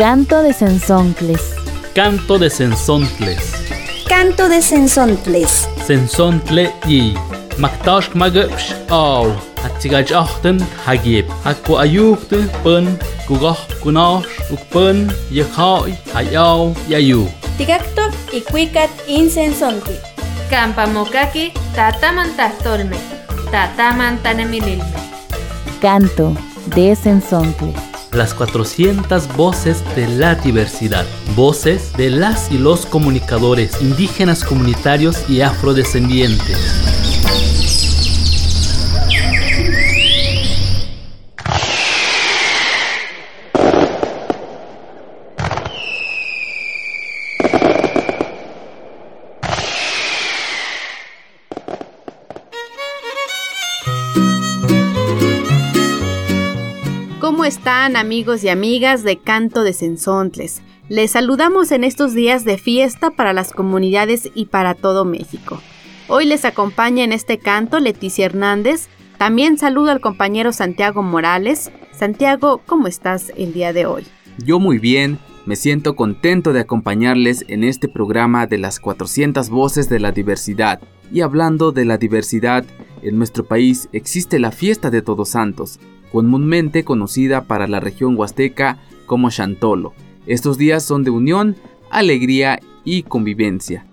Canto de Sensontles. Canto de Sensontles. Canto de Sensontles. Sensontle y Maktash magapsh aw. Atsigaj achten hagib. Akko ayukte pun kugah kunash ukpun yakhai hayaw yayu. Tigactoc y cuicat insensonti. Campamokaki tatamantastolme. Tatamantanemililme. Canto de Sensontles. Las 400 voces de la diversidad. Voces de las y los comunicadores indígenas comunitarios y afrodescendientes. ¿Cómo están amigos y amigas de Canto de Sensontles? Les saludamos en estos días de fiesta para las comunidades y para todo México. Hoy les acompaña en este canto Leticia Hernández. También saludo al compañero Santiago Morales. Santiago, ¿cómo estás el día de hoy? Yo muy bien, me siento contento de acompañarles en este programa de las 400 voces de la diversidad. Y hablando de la diversidad, en nuestro país existe la fiesta de Todos Santos, comúnmente conocida para la región huasteca como Chantolo. Estos días son de unión, alegría y convivencia.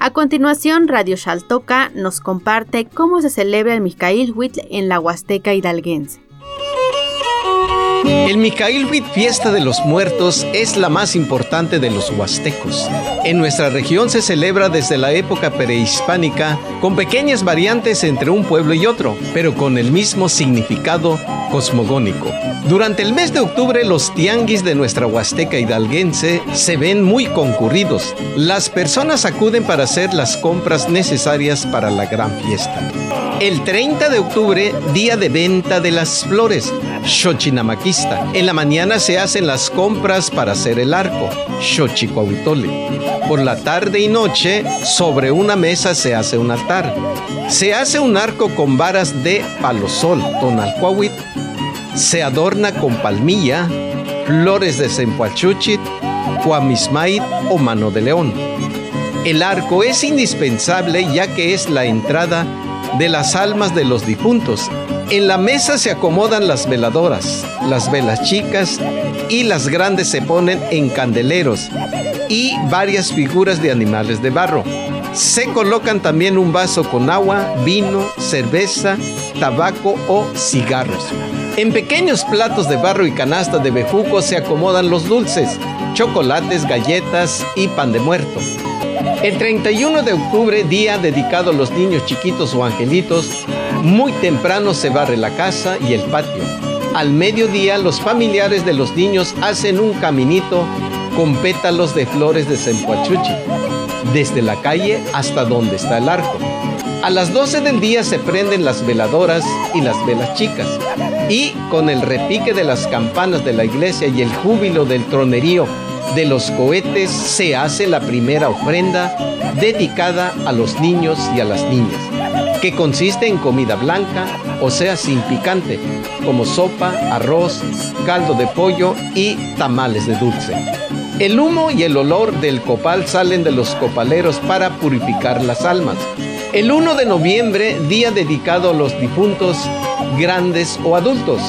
A continuación, Radio Xaltoca nos comparte cómo se celebra el Micailhuitl en la Huasteca hidalguense. El Micailhuit, fiesta de los muertos, es la más importante de los huastecos. En nuestra región se celebra desde la época prehispánica, con pequeñas variantes entre un pueblo y otro, pero con el mismo significado cosmogónico. Durante el mes de octubre los tianguis de nuestra Huasteca hidalguense se ven muy concurridos. Las personas acuden para hacer las compras necesarias para la gran fiesta. El 30 de octubre, día de venta de las flores, Xochinamakista. En la mañana se hacen las compras para hacer el arco, Xochicuautole. Por la tarde y noche, sobre una mesa se hace un altar. Se hace un arco con varas de palosol, tonalcuahuit. Se adorna con palmilla, flores de cempoachuchit, cuamismait o mano de león. El arco es indispensable ya que es la entrada de las almas de los difuntos. En la mesa se acomodan las veladoras, las velas chicas y las grandes se ponen en candeleros y varias figuras de animales de barro. Se colocan también un vaso con agua, vino, cerveza, tabaco o cigarros. En pequeños platos de barro y canasta de bejuco se acomodan los dulces, chocolates, galletas y pan de muerto. El 31 de octubre, día dedicado a los niños chiquitos o angelitos, muy temprano se barre la casa y el patio. Al mediodía, los familiares de los niños hacen un caminito con pétalos de flores de cempoachuchi, desde la calle hasta donde está el arco. A las 12 del día se prenden las veladoras y las velas chicas. Y con el repique de las campanas de la iglesia y el júbilo del tronerío de los cohetes se hace la primera ofrenda dedicada a los niños y a las niñas, que consiste en comida blanca, o sea, sin picante, como sopa, arroz, caldo de pollo y tamales de dulce. El humo y el olor del copal salen de los copaleros para purificar las almas. El 1 de noviembre, día dedicado a los difuntos, grandes o adultos.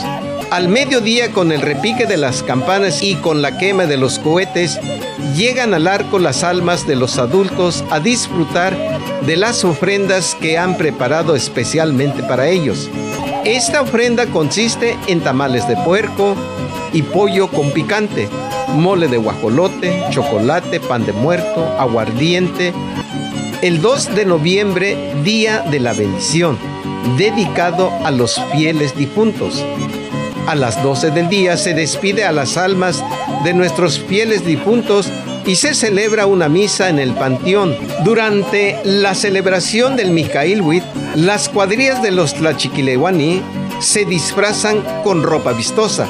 Al mediodía, con el repique de las campanas y con la quema de los cohetes, llegan al arco las almas de los adultos a disfrutar de las ofrendas que han preparado especialmente para ellos. Esta ofrenda consiste en tamales de puerco y pollo con picante, mole de guajolote, chocolate, pan de muerto, aguardiente. El 2 de noviembre, Día de la Bendición, dedicado a los fieles difuntos. A las 12 del día se despide a las almas de nuestros fieles difuntos y se celebra una misa en el panteón. Durante la celebración del Micailhuit, las cuadrillas de los Tlachiquilehuani se disfrazan con ropa vistosa.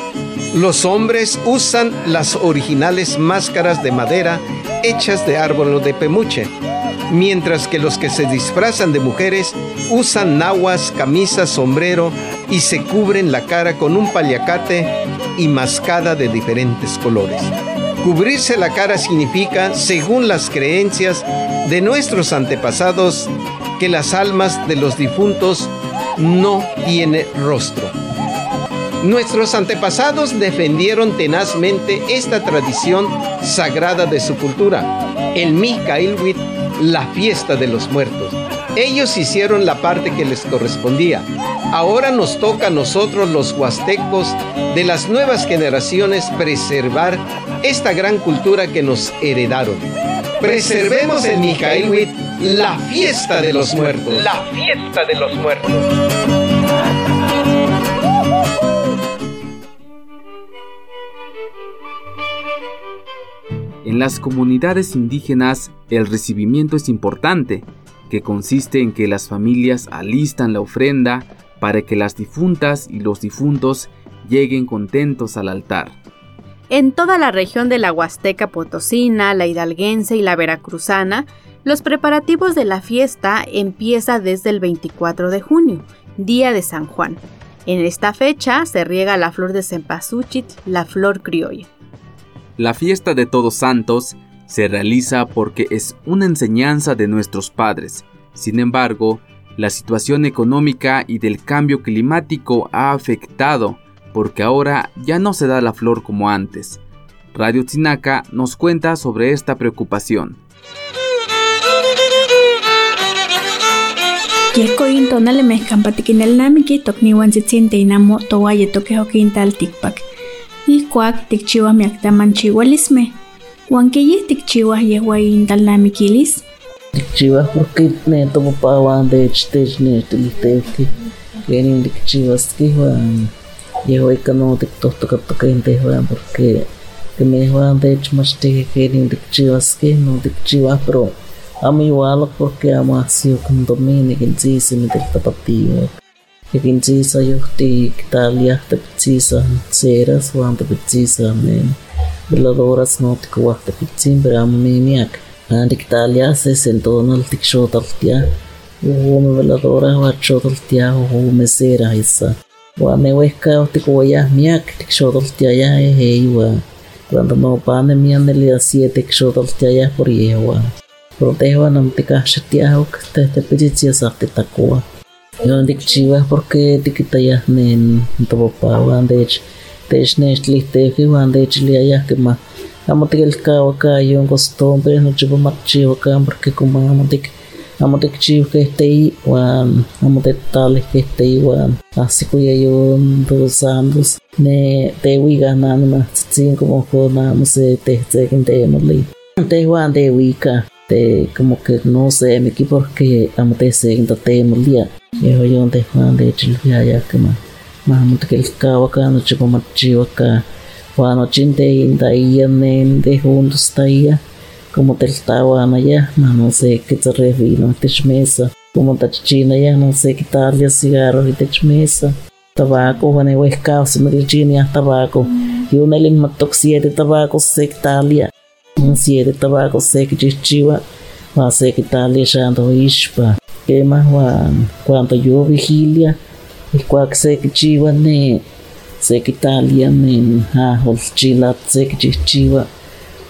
Los hombres usan las originales máscaras de madera hechas de árbol de pemuche, mientras que los que se disfrazan de mujeres usan nahuas, camisas, sombrero y se cubren la cara con un paliacate y mascada de diferentes colores. Cubrirse la cara significa, según las creencias de nuestros antepasados, que las almas de los difuntos no tienen rostro. Nuestros antepasados defendieron tenazmente esta tradición sagrada de su cultura, el Mikailwit, la fiesta de los muertos. Ellos hicieron la parte que les correspondía. Ahora nos toca a nosotros los huastecos de las nuevas generaciones preservar esta gran cultura que nos heredaron. Preservemos en Mikailwit la fiesta de los muertos. La fiesta de los muertos. En las comunidades indígenas el recibimiento es importante, que consiste en que las familias alistan la ofrenda para que las difuntas y los difuntos lleguen contentos al altar. En toda la región de la Huasteca Potosina, la Hidalguense y la Veracruzana, los preparativos de la fiesta empieza desde el 24 de junio, día de San Juan. En esta fecha se riega la flor de cempasúchil, la flor criolla. La fiesta de Todos Santos se realiza porque es una enseñanza de nuestros padres. Sin embargo, la situación económica y del cambio climático ha afectado porque ahora ya no se da la flor como antes. Radio Tzinaca nos cuenta sobre esta preocupación. Yekoyin tonale mezcan patikinel namiki tokniwan tzitzin teinamo towaye tokejokintal tikpak. Ikuak tikchiwa miaktaman chiwalisme. Huanquille tikchiwa yehuayin tal namikilis. Tikchiwa porque neto papawan de chtech netilitevki. Kenin tikchiwaski huan yehuay kano tiktohtokatokain tehuan porque que me juan de hecho más te kenin tikchiwaski no tikchiwa pero amo igual porque amo así con domini que sí se me del tapativo que sí sa yo te Italia te pizza ceras o ante pizza men veladoras no te kuwa te pizza pero amo mi miak ante Italia se sentó no el tiksho taltia. O me veladora o acho taltia o mesera esa wa me huesca te kuwa miak tiksho taltia ya eh wa cuando no pane mi andelia siete tiksho taltia ya por yewa protejo nam tika shatiaho te te pizza sa te takua yo dik chiva porque tikitaya nen to papá wan de hecho te shnesh li te fi wan de hecho li ya que ma amo te el cao acá yo un costumbre no chivo mak chivo acá porque como amo te amo te chivo que este ahí wan amo te tal que este ahí wan así que ya yo dos años ne te wi ganan ma sin como ko na mo se te te que te mo li te como que no me equipo porque amo te se te mo día. Yo yo te Juan de Chilvia ya que ma ma te que el cabo acá no chico ma chivo acá Juan ochinte inda y en de juntos taía como te estaba allá ma no sé qué te refino te mesa como ta china ya no sé qué tal ya cigarros y te mesa tabaco Juan e escao se me ya tabaco. Y una le mató siete tabaco sectalia siete tabaco sec chichiva. Va sé qué tal ya shando ispa. Que más Juan, cuando yo vigilia, y cuac se que chiva ne, se que talia ne, ha, hol chilat se que chichiva,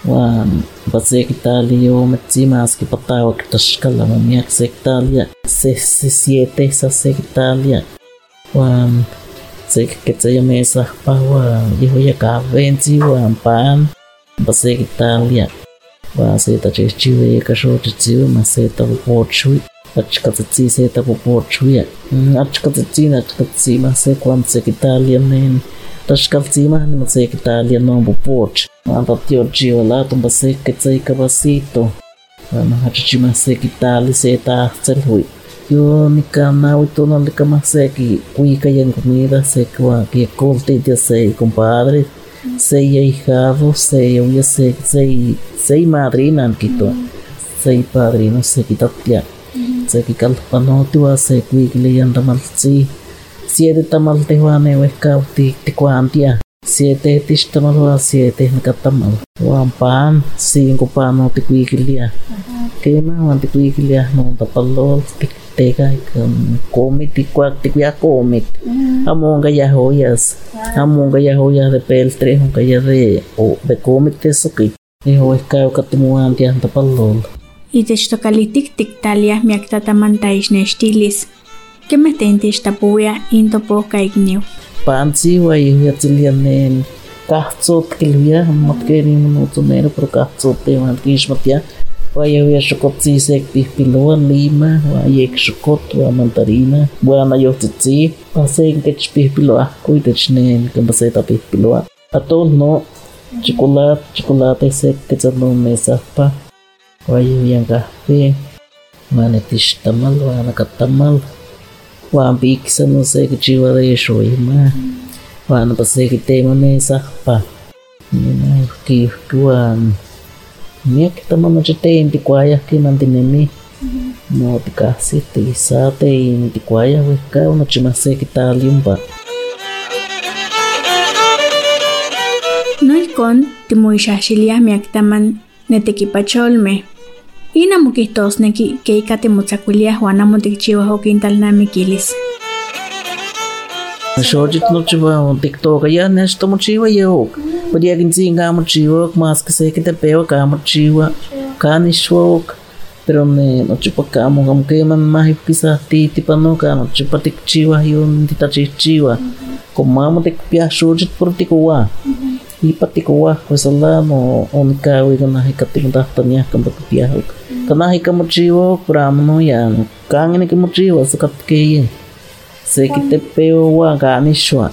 Juan, va se que talia yo me más que patao que tashkala mamiak se que talia, se se siete esa se que talia, Juan, se que que se llama esa pa Juan, yo ya cabenzi Juan pan, va se que talia, Juan se ta chichiva y casho chichiva, ma se ta vochui, achkatsi se ta popor chuya achkatsi na achkatsi ma se kwan se kitalian nen tashkatsi ma no se kitalian no popor anta tio jiwa la tumba se ketsai kabasito na hachichi ma se kitali se ta tselhui yo ni kana wito no le kama se ki kuika yan comida se kwa ki kolte dia se compadre se ya hijado se ya se se se madrina quito se padrino se quitatia se que calpano tua se cuigle yanda malzi siete tamal te wane weka ti ti cuantia. Siete tish tamal wa siete nakatamal wan pan cinco pano ti cuiglia que ma wan ti cuiglia no tapalol ti tega comit y cuac te cuya comit amonga ya joyas. Amonga ya joyas de peltre amonga ya de de comit eso que Iho escao katimuan tian tapalol. Itech tokalitik tiktalia miak tatamantais nestilis. Kemetentish tapuya intopo kaikniu. Iho yatsilian nen kahtsot kilvia mat keri minuto nero pro kahtsot te man kishmatia. Wa iho ya shokotsi sek pihpiloan lima wa yek shokot wa mandarina wa na yo tsitsi pa sen kech pihpiloa. Atol no chocolate, chocolate sec que se no mesa Wahyu yang kafe mana tish tamal wa anak tamal. Wa ambi no wa ma. Wa anak pasai kite ma ne sahpa ni na yuki ni aki tamal ma inti kwaya ki man tinemi no ti kasi ti sate inti kwaya wa ka wa machi taman na Ina mukihtoosneki ke ika timotlakuiliaj ya amo to okintalnami kilis. Xochitl nochiwa tiktookaya nech tomochiwa yeok. mas amo chiwok, maski ka tepeok ka nishwa kanixwok. pero ne no chupa ka mo kamo que man más pisa ti ti pano ka nochipa tik chiwa yon ti ta chiwa como amo tik pia shujit por ti ipatikuah wasalamu onka wikunahi katingtahtaniyah kampakupiyahuk kanahi kamurchiwo kuramnu yanu kangini kamurchiwo sakapkeye sekitepeuwa kanixua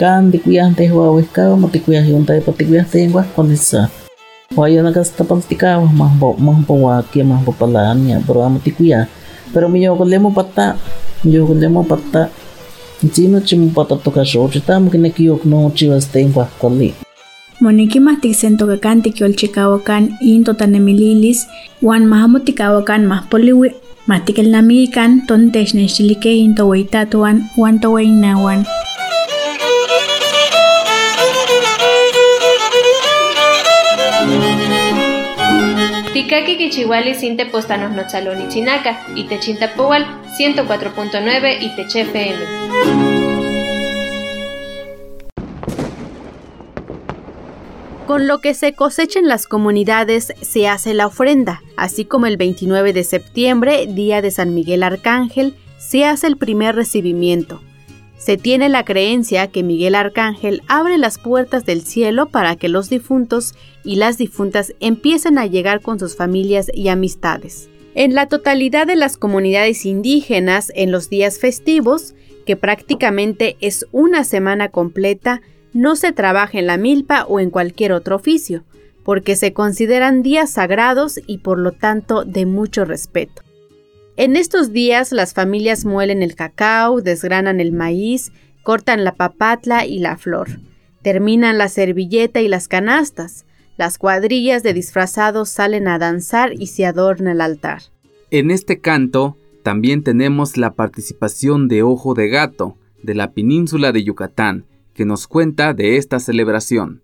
kan tikuyah tehwa wehkawa matikuyah yuntai patikuyah tenguah konisa wayonakastapal tikawah mahbo mahbo wakia mahbo palania pero tikuya. pero miyokolemo pata miyokolemo pata Chino chimupata toka shochita mkinekiyok no chivas tenguah kuali. Koli Moniki mahtik sento ka kanti kiol chikawakan into tanemililis wan mahamutikawakan mahpoliwi Matikal namikan ton tesnextilike into weitatuan wan toweinawan. Tikaki Kichiwali Sinte Postanos Notzaloni Chinaca y Techinta Powal 104.9 y Teche Con lo que se cosecha en las comunidades se hace la ofrenda, así como el 29 de septiembre, día de San Miguel Arcángel, se hace el primer recibimiento. Se tiene la creencia que Miguel Arcángel abre las puertas del cielo para que los difuntos y las difuntas empiecen a llegar con sus familias y amistades. En la totalidad de las comunidades indígenas, en los días festivos, que prácticamente es una semana completa, no se trabaja en la milpa o en cualquier otro oficio, porque se consideran días sagrados y por lo tanto de mucho respeto. En estos días las familias muelen el cacao, desgranan el maíz, cortan la papatla y la flor, terminan la servilleta y las canastas, las cuadrillas de disfrazados salen a danzar y se adorna el altar. En este canto también tenemos la participación de Ojo de Gato, de la península de Yucatán, que nos cuenta de esta celebración.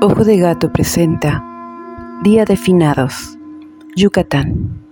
Ojo de Gato presenta Día de Finados, Yucatán.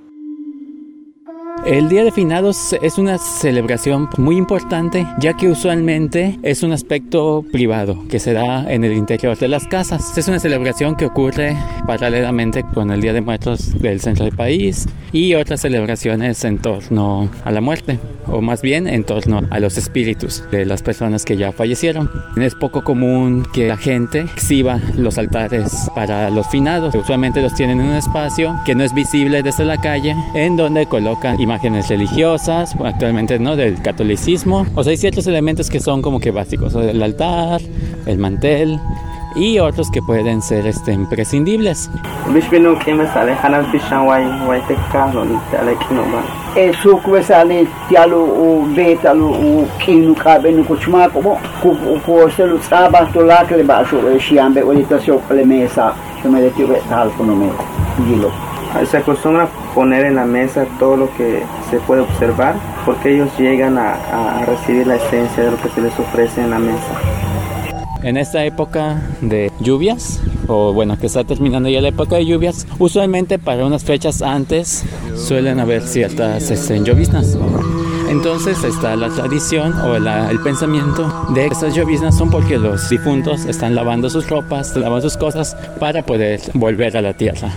El Día de Finados es una celebración muy importante ya que usualmente es un aspecto privado que se da en el interior de las casas. Es una celebración que ocurre paralelamente con el Día de Muertos del centro del país y otras celebraciones en torno a la muerte o más bien en torno a los espíritus de las personas que ya fallecieron. Es poco común que la gente exhiba los altares para los finados. Usualmente los tienen en un espacio que no es visible desde la calle en donde colocan imágenes religiosas, actualmente no del catolicismo. O sea, hay ciertos elementos que son como que básicos, el altar, el mantel y otros que pueden ser este, imprescindibles. Se la acostumbra poner en la mesa todo lo que se puede observar porque ellos llegan a, a recibir la esencia de lo que se les ofrece en la mesa. En esta época de lluvias, o bueno, que está terminando ya la época de lluvias, usualmente para unas fechas antes suelen haber ciertas este, lloviznas. Entonces está la tradición o el pensamiento de que estas lloviznas son porque los difuntos están lavando sus ropas, lavando sus cosas para poder volver a la tierra.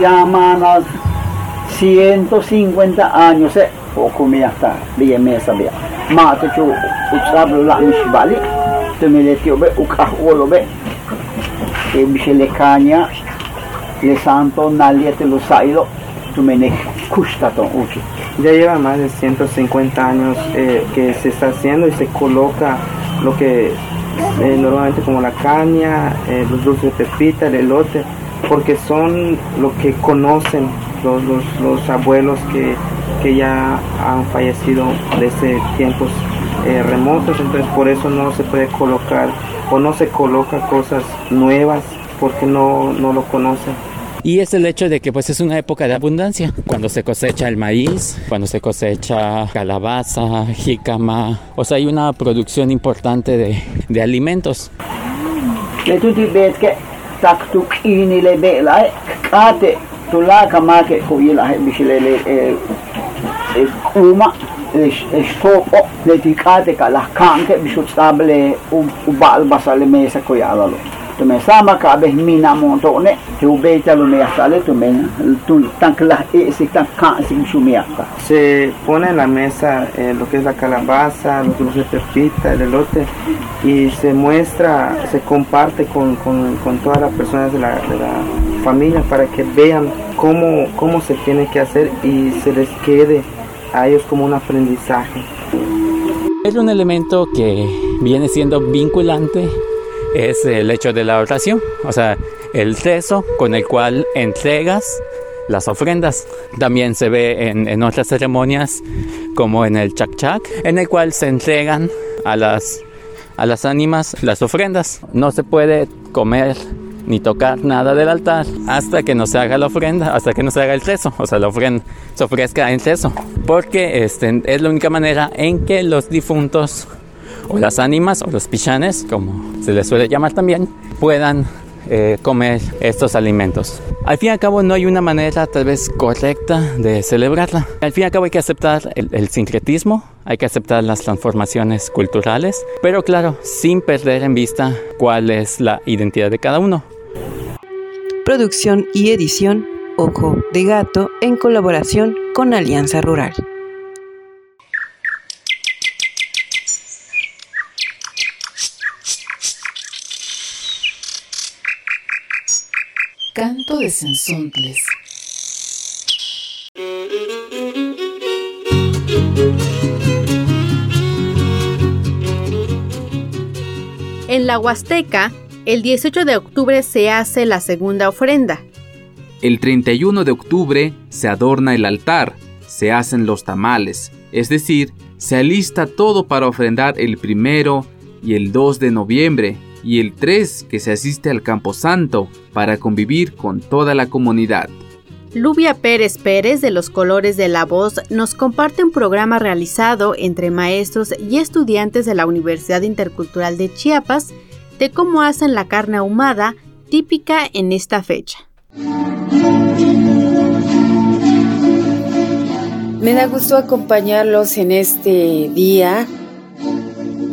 Yamana 150 años eh, poco me hasta bien me sabía. Mate chu utsablo la mishbali, te me le tío be ukah olo be e le caña le santo naliete lo sailo. Tu me ne kushtaton uchi. Ya lleva más de 150 años eh, que se está haciendo y se coloca lo que eh, normalmente como la caña, eh, los dulces de pepita, el elote, porque son lo que conocen los, los, los abuelos que, que, ya han fallecido desde tiempos remotos, entonces por eso no se puede colocar o no se coloca cosas nuevas porque no, no lo conocen. Y es el hecho de que pues es una época de abundancia, cuando se cosecha el maíz, cuando se cosecha calabaza, jícama, o sea, hay una producción importante de, de alimentos. Mesa koyalalo tu me sama ka be mina ne tu be lo me sale tu me tu tan la e si tan ka si shumiaka se pone en la mesa eh, lo que es la calabaza los dulces de pepita el elote y se muestra se comparte con, con, con todas las personas de la, de la familia para que vean cómo, cómo se tiene que hacer y se les quede a ellos como un aprendizaje. Es un elemento que viene siendo vinculante, es el hecho de la oración, o sea, el rezo con el cual entregas las ofrendas. También se ve en, en otras ceremonias, como en el chac chac, en el cual se entregan a las, a las ánimas las ofrendas. No se puede comer ni tocar nada del altar hasta que no se haga la ofrenda, hasta que no se haga el rezo, o sea, la ofrenda se ofrezca en rezo, porque este, es la única manera en que los difuntos o las ánimas o los pichanes, como se les suele llamar también, puedan eh, comer estos alimentos. Al fin y al cabo no hay una manera tal vez correcta de celebrarla. Al fin y al cabo hay que aceptar el, el sincretismo, hay que aceptar las transformaciones culturales, pero claro, sin perder en vista cuál es la identidad de cada uno. Producción y edición Ojo de Gato en colaboración con Alianza Rural. Canto de Sensontles. En la Huasteca, el 18 de octubre se hace la segunda ofrenda. El 31 de octubre se adorna el altar, se hacen los tamales, es decir, se alista todo para ofrendar el primero y el 2 de noviembre y el 3 que se asiste al Camposanto para convivir con toda la comunidad. Lubia Pérez Pérez de Los Colores de la Voz nos comparte un programa realizado entre maestros y estudiantes de la Universidad Intercultural de Chiapas de cómo hacen la carne ahumada típica en esta fecha. Me da gusto acompañarlos en este día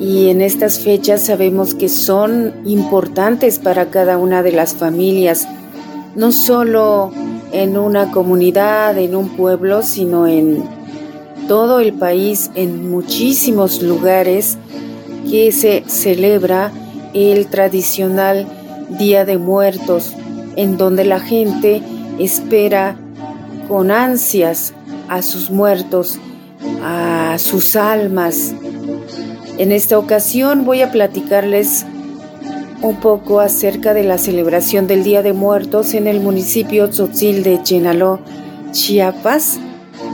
y en estas fechas sabemos que son importantes para cada una de las familias, no solo en una comunidad, en un pueblo, sino en todo el país, en muchísimos lugares que se celebra el tradicional Día de Muertos, en donde la gente espera con ansias a sus muertos, a sus almas. En esta ocasión voy a platicarles un poco acerca de la celebración del Día de Muertos en el municipio Tzotzil de Chenaló, Chiapas,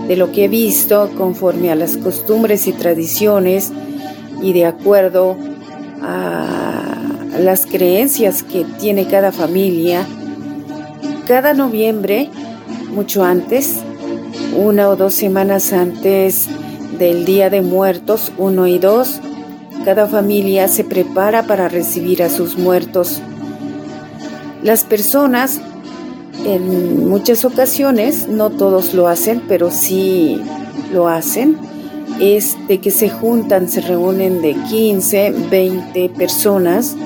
de lo que he visto conforme a las costumbres y tradiciones y de acuerdo a las creencias que tiene cada familia, cada noviembre, mucho antes, una o dos semanas antes del Día de Muertos, 1 y 2, cada familia se prepara para recibir a sus muertos. Las personas, en muchas ocasiones, no todos lo hacen, pero sí lo hacen, es de que se juntan, se reúnen de 15, 20 personas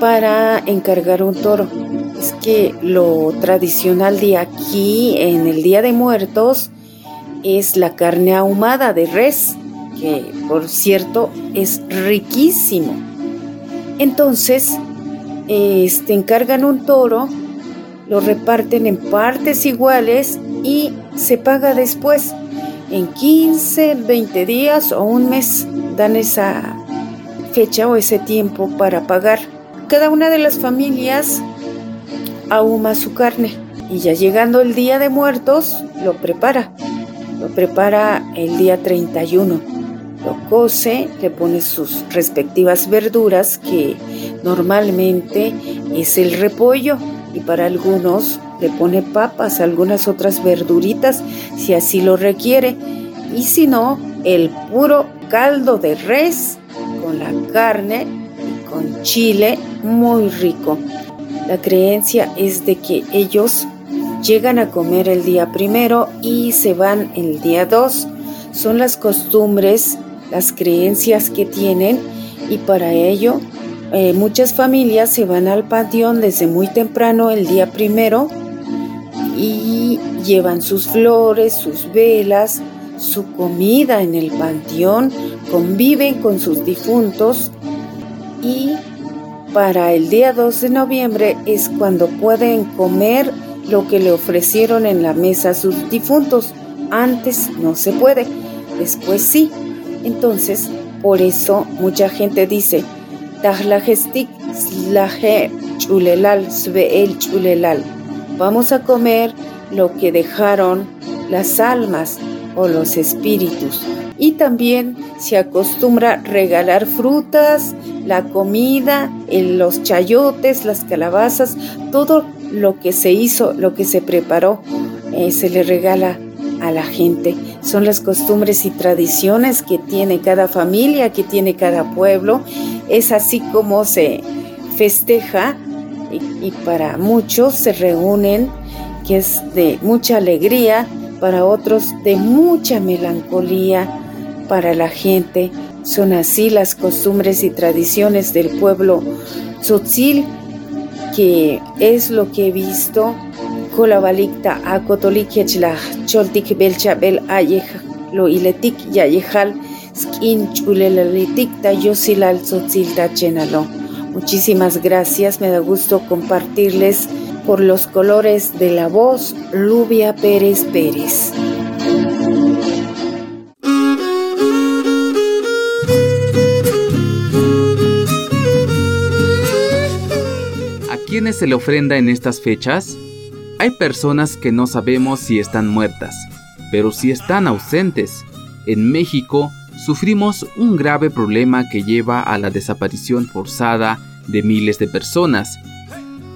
para encargar un toro. Es que lo tradicional de aquí, en el Día de Muertos, es la carne ahumada de res, que por cierto es riquísimo. Entonces, este, encargan un toro, lo reparten en partes iguales y se paga después. En 15, 20 días o un mes dan esa fecha o ese tiempo para pagar. Cada una de las familias ahuma su carne y ya llegando el día de muertos lo prepara. Lo prepara el día 31. Lo cose, le pone sus respectivas verduras que normalmente es el repollo y para algunos le pone papas, algunas otras verduritas si así lo requiere y si no, el puro caldo de res con la carne y con chile muy rico. La creencia es de que ellos llegan a comer el día primero y se van el día dos. Son las costumbres, las creencias que tienen y para ello eh, muchas familias se van al panteón desde muy temprano el día primero y llevan sus flores, sus velas, su comida en el panteón, conviven con sus difuntos y para el día 2 de noviembre es cuando pueden comer lo que le ofrecieron en la mesa a sus difuntos. Antes no se puede, después sí. Entonces, por eso mucha gente dice, chulelal, el chulelal. Vamos a comer lo que dejaron las almas o los espíritus. Y también se acostumbra regalar frutas, la comida, los chayotes, las calabazas, todo lo que se hizo, lo que se preparó, eh, se le regala a la gente. Son las costumbres y tradiciones que tiene cada familia, que tiene cada pueblo. Es así como se festeja y, para muchos se reúnen, que es de mucha alegría, para otros de mucha melancolía, para la gente. Son así las costumbres y tradiciones del pueblo tzotzil, que es lo que he visto kolabalikta akotolikiachla choltik belcha bel ayej lo iletik yayejal skin chulelalitikta yosilal tzotzilta chenalo. Muchísimas gracias, me da gusto compartirles por los colores de la voz Lubia Pérez Pérez. ¿A quiénes se le ofrenda en estas fechas? Hay personas que no sabemos si están muertas, pero si están ausentes. En México sufrimos un grave problema que lleva a la desaparición forzada de miles de personas.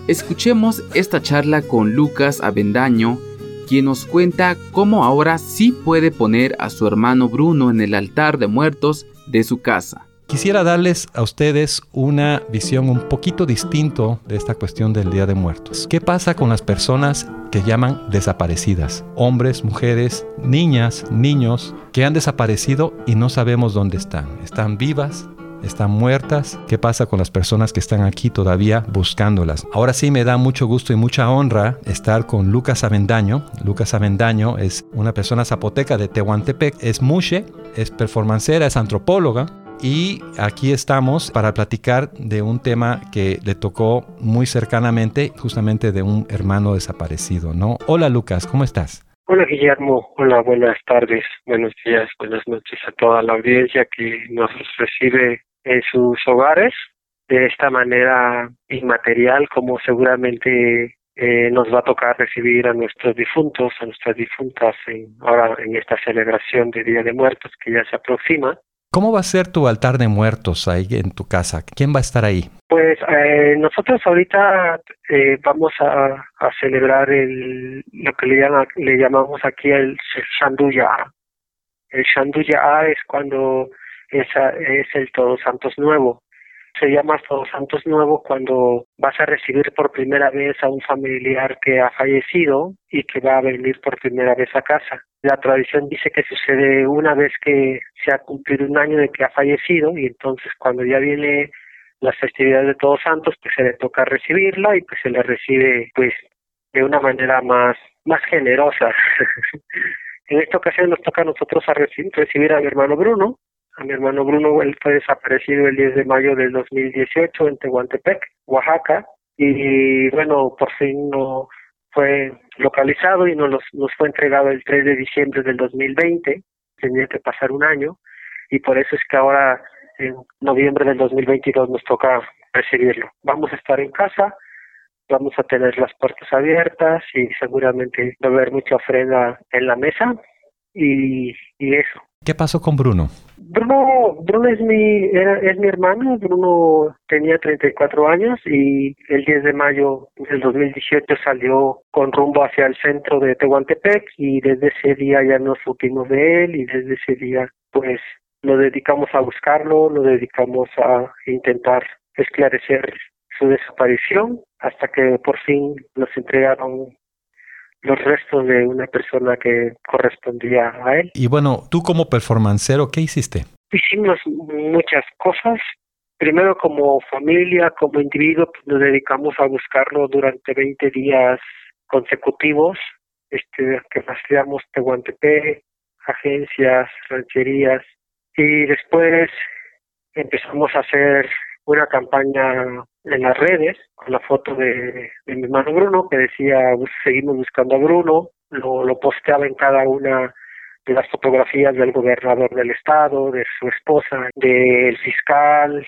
Escuchemos esta charla con Lucas Avendaño, quien nos cuenta cómo ahora sí puede poner a su hermano Bruno en el altar de muertos de su casa. Quisiera darles a ustedes una visión un poquito distinto de esta cuestión del Día de Muertos. ¿Qué pasa con las personas que llaman desaparecidas? Hombres, mujeres, niñas, niños que han desaparecido y no sabemos dónde están. ¿Están vivas? están muertas. ¿Qué pasa con las personas que están aquí todavía buscándolas? Ahora sí me da mucho gusto y mucha honra estar con Lucas Avendaño. Lucas Avendaño es una persona zapoteca de Tehuantepec, es mushe, es performancera, es antropóloga y aquí estamos para platicar de un tema que le tocó muy cercanamente, justamente de un hermano desaparecido, ¿no? Hola Lucas, ¿cómo estás? Hola Guillermo, hola, buenas tardes, buenos días, buenas noches a toda la audiencia que nos recibe en sus hogares de esta manera inmaterial como seguramente eh, nos va a tocar recibir a nuestros difuntos, a nuestras difuntas en, ahora en esta celebración de Día de Muertos que ya se aproxima ¿Cómo va a ser tu altar de muertos ahí en tu casa? ¿Quién va a estar ahí? Pues eh, nosotros ahorita eh, vamos a, celebrar el, lo que le, le llamamos aquí el Shanduya. El Shanduya es cuando es, es el Todos Santos Nuevo se llama Todos Santos Nuevo cuando vas a recibir por primera vez a un familiar que ha fallecido y que va a venir por primera vez a casa. La tradición dice que sucede una vez que se ha cumplido un año de que ha fallecido y entonces cuando ya viene las festividades de Todos Santos, pues se le toca recibirla y pues se le recibe pues de una manera más, más generosa. en esta ocasión nos toca a nosotros a recibir a mi hermano Bruno, a mi hermano Bruno, él fue desaparecido el 10 de mayo del 2018 en Tehuantepec, Oaxaca, y bueno, por fin no fue localizado y nos, nos fue entregado el 3 de diciembre del 2020, tenía que pasar un año, y por eso es que ahora en noviembre del 2022 nos toca recibirlo. Vamos a estar en casa, vamos a tener las puertas abiertas y seguramente va a haber mucha ofrenda en la mesa y, y eso. ¿Qué pasó con Bruno? Bruno, Bruno es mi, es mi hermano. Bruno tenía 34 años y el 10 de mayo del 2018 salió con rumbo hacia el centro de Tehuantepec y desde ese día ya nos supimos de él y desde ese día pues nos dedicamos a buscarlo, nos dedicamos a intentar esclarecer su desaparición hasta que por fin nos entregaron los restos de una persona que correspondía a él. Y bueno, tú como performancero, ¿qué hiciste? Hicimos muchas cosas. Primero como familia, como individuo, pues, nos dedicamos a buscarlo durante 20 días consecutivos, este, que rastreamos Tehuantepec, agencias, rancherías, y después empezamos a hacer una campaña en las redes con la foto de, mi hermano Bruno que decía seguimos buscando a Bruno, lo, lo posteaba en cada una de las fotografías del gobernador del estado, de su esposa, del fiscal.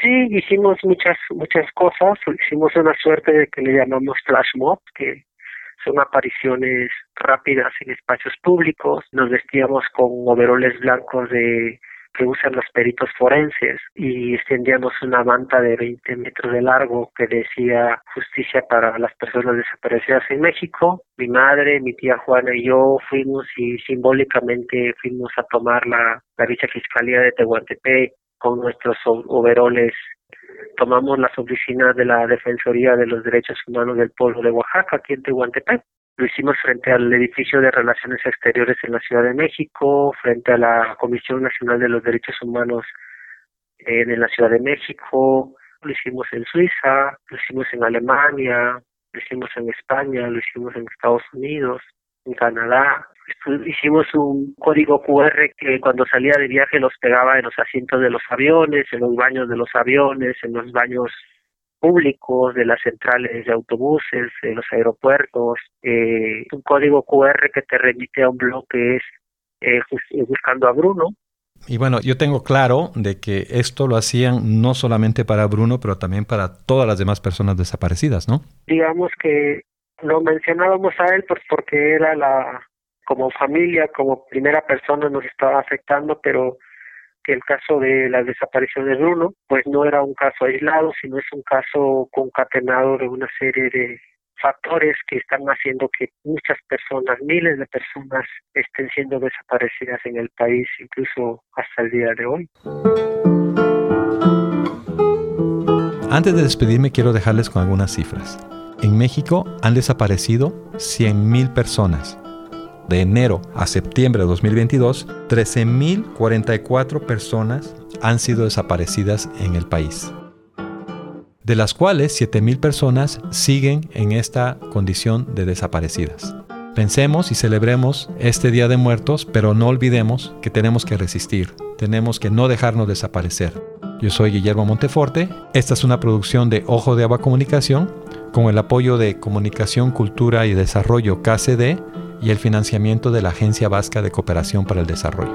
Sí, hicimos muchas muchas cosas, hicimos una suerte de que le llamamos flash mob, que son apariciones rápidas en espacios públicos, nos vestíamos con overoles blancos de que usan los peritos forenses y extendíamos una manta de 20 metros de largo que decía justicia para las personas desaparecidas en México. Mi madre, mi tía Juana y yo fuimos y simbólicamente fuimos a tomar la, la vicefiscalía de Tehuantepec con nuestros overoles tomamos las oficinas de la Defensoría de los Derechos Humanos del Pueblo de Oaxaca, aquí en Tehuantepec, lo hicimos frente al edificio de Relaciones Exteriores en la Ciudad de México, frente a la Comisión Nacional de los Derechos Humanos en la Ciudad de México, lo hicimos en Suiza, lo hicimos en Alemania, lo hicimos en España, lo hicimos en Estados Unidos, en Canadá. Hicimos un código QR que cuando salía de viaje los pegaba en los asientos de los aviones, en los baños de los aviones, en los baños públicos, de las centrales de autobuses, de los aeropuertos, eh, un código QR que te remite a un blog que es eh, buscando a Bruno. Y bueno, yo tengo claro de que esto lo hacían no solamente para Bruno, pero también para todas las demás personas desaparecidas, ¿no? Digamos que lo mencionábamos a él pues porque era la, como familia, como primera persona nos estaba afectando, pero que el caso de la desaparición de Bruno, pues no era un caso aislado, sino es un caso concatenado de una serie de factores que están haciendo que muchas personas, miles de personas, estén siendo desaparecidas en el país, incluso hasta el día de hoy. Antes de despedirme, quiero dejarles con algunas cifras. En México han desaparecido 100.000 personas de enero a septiembre de 2022, 13.044 personas han sido desaparecidas en el país, de las cuales 7.000 personas siguen en esta condición de desaparecidas. Pensemos y celebremos este Día de Muertos, pero no olvidemos que tenemos que resistir, tenemos que no dejarnos desaparecer. Yo soy Guillermo Monteforte, esta es una producción de Ojo de Agua Comunicación, con el apoyo de Comunicación, Cultura y Desarrollo KCD y el financiamiento de la Agencia Vasca de Cooperación para el Desarrollo.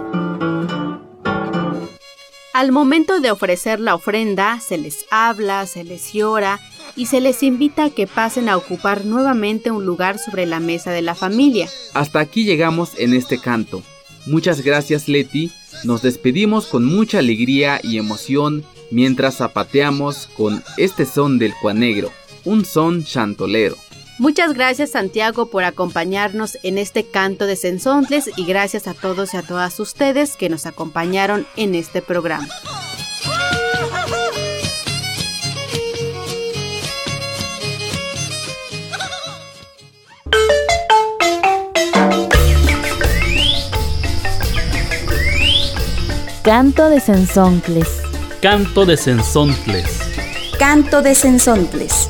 Al momento de ofrecer la ofrenda, se les habla, se les llora y se les invita a que pasen a ocupar nuevamente un lugar sobre la mesa de la familia. Hasta aquí llegamos en este canto. Muchas gracias Leti Nos despedimos con mucha alegría y emoción mientras zapateamos con este son del cuanegro, un son chantolero. Muchas gracias Santiago por acompañarnos en este canto de Sensontles y gracias a todos y a todas ustedes que nos acompañaron en este programa. Canto de Sensontles. Canto de Sensontles. Canto de Sensontles.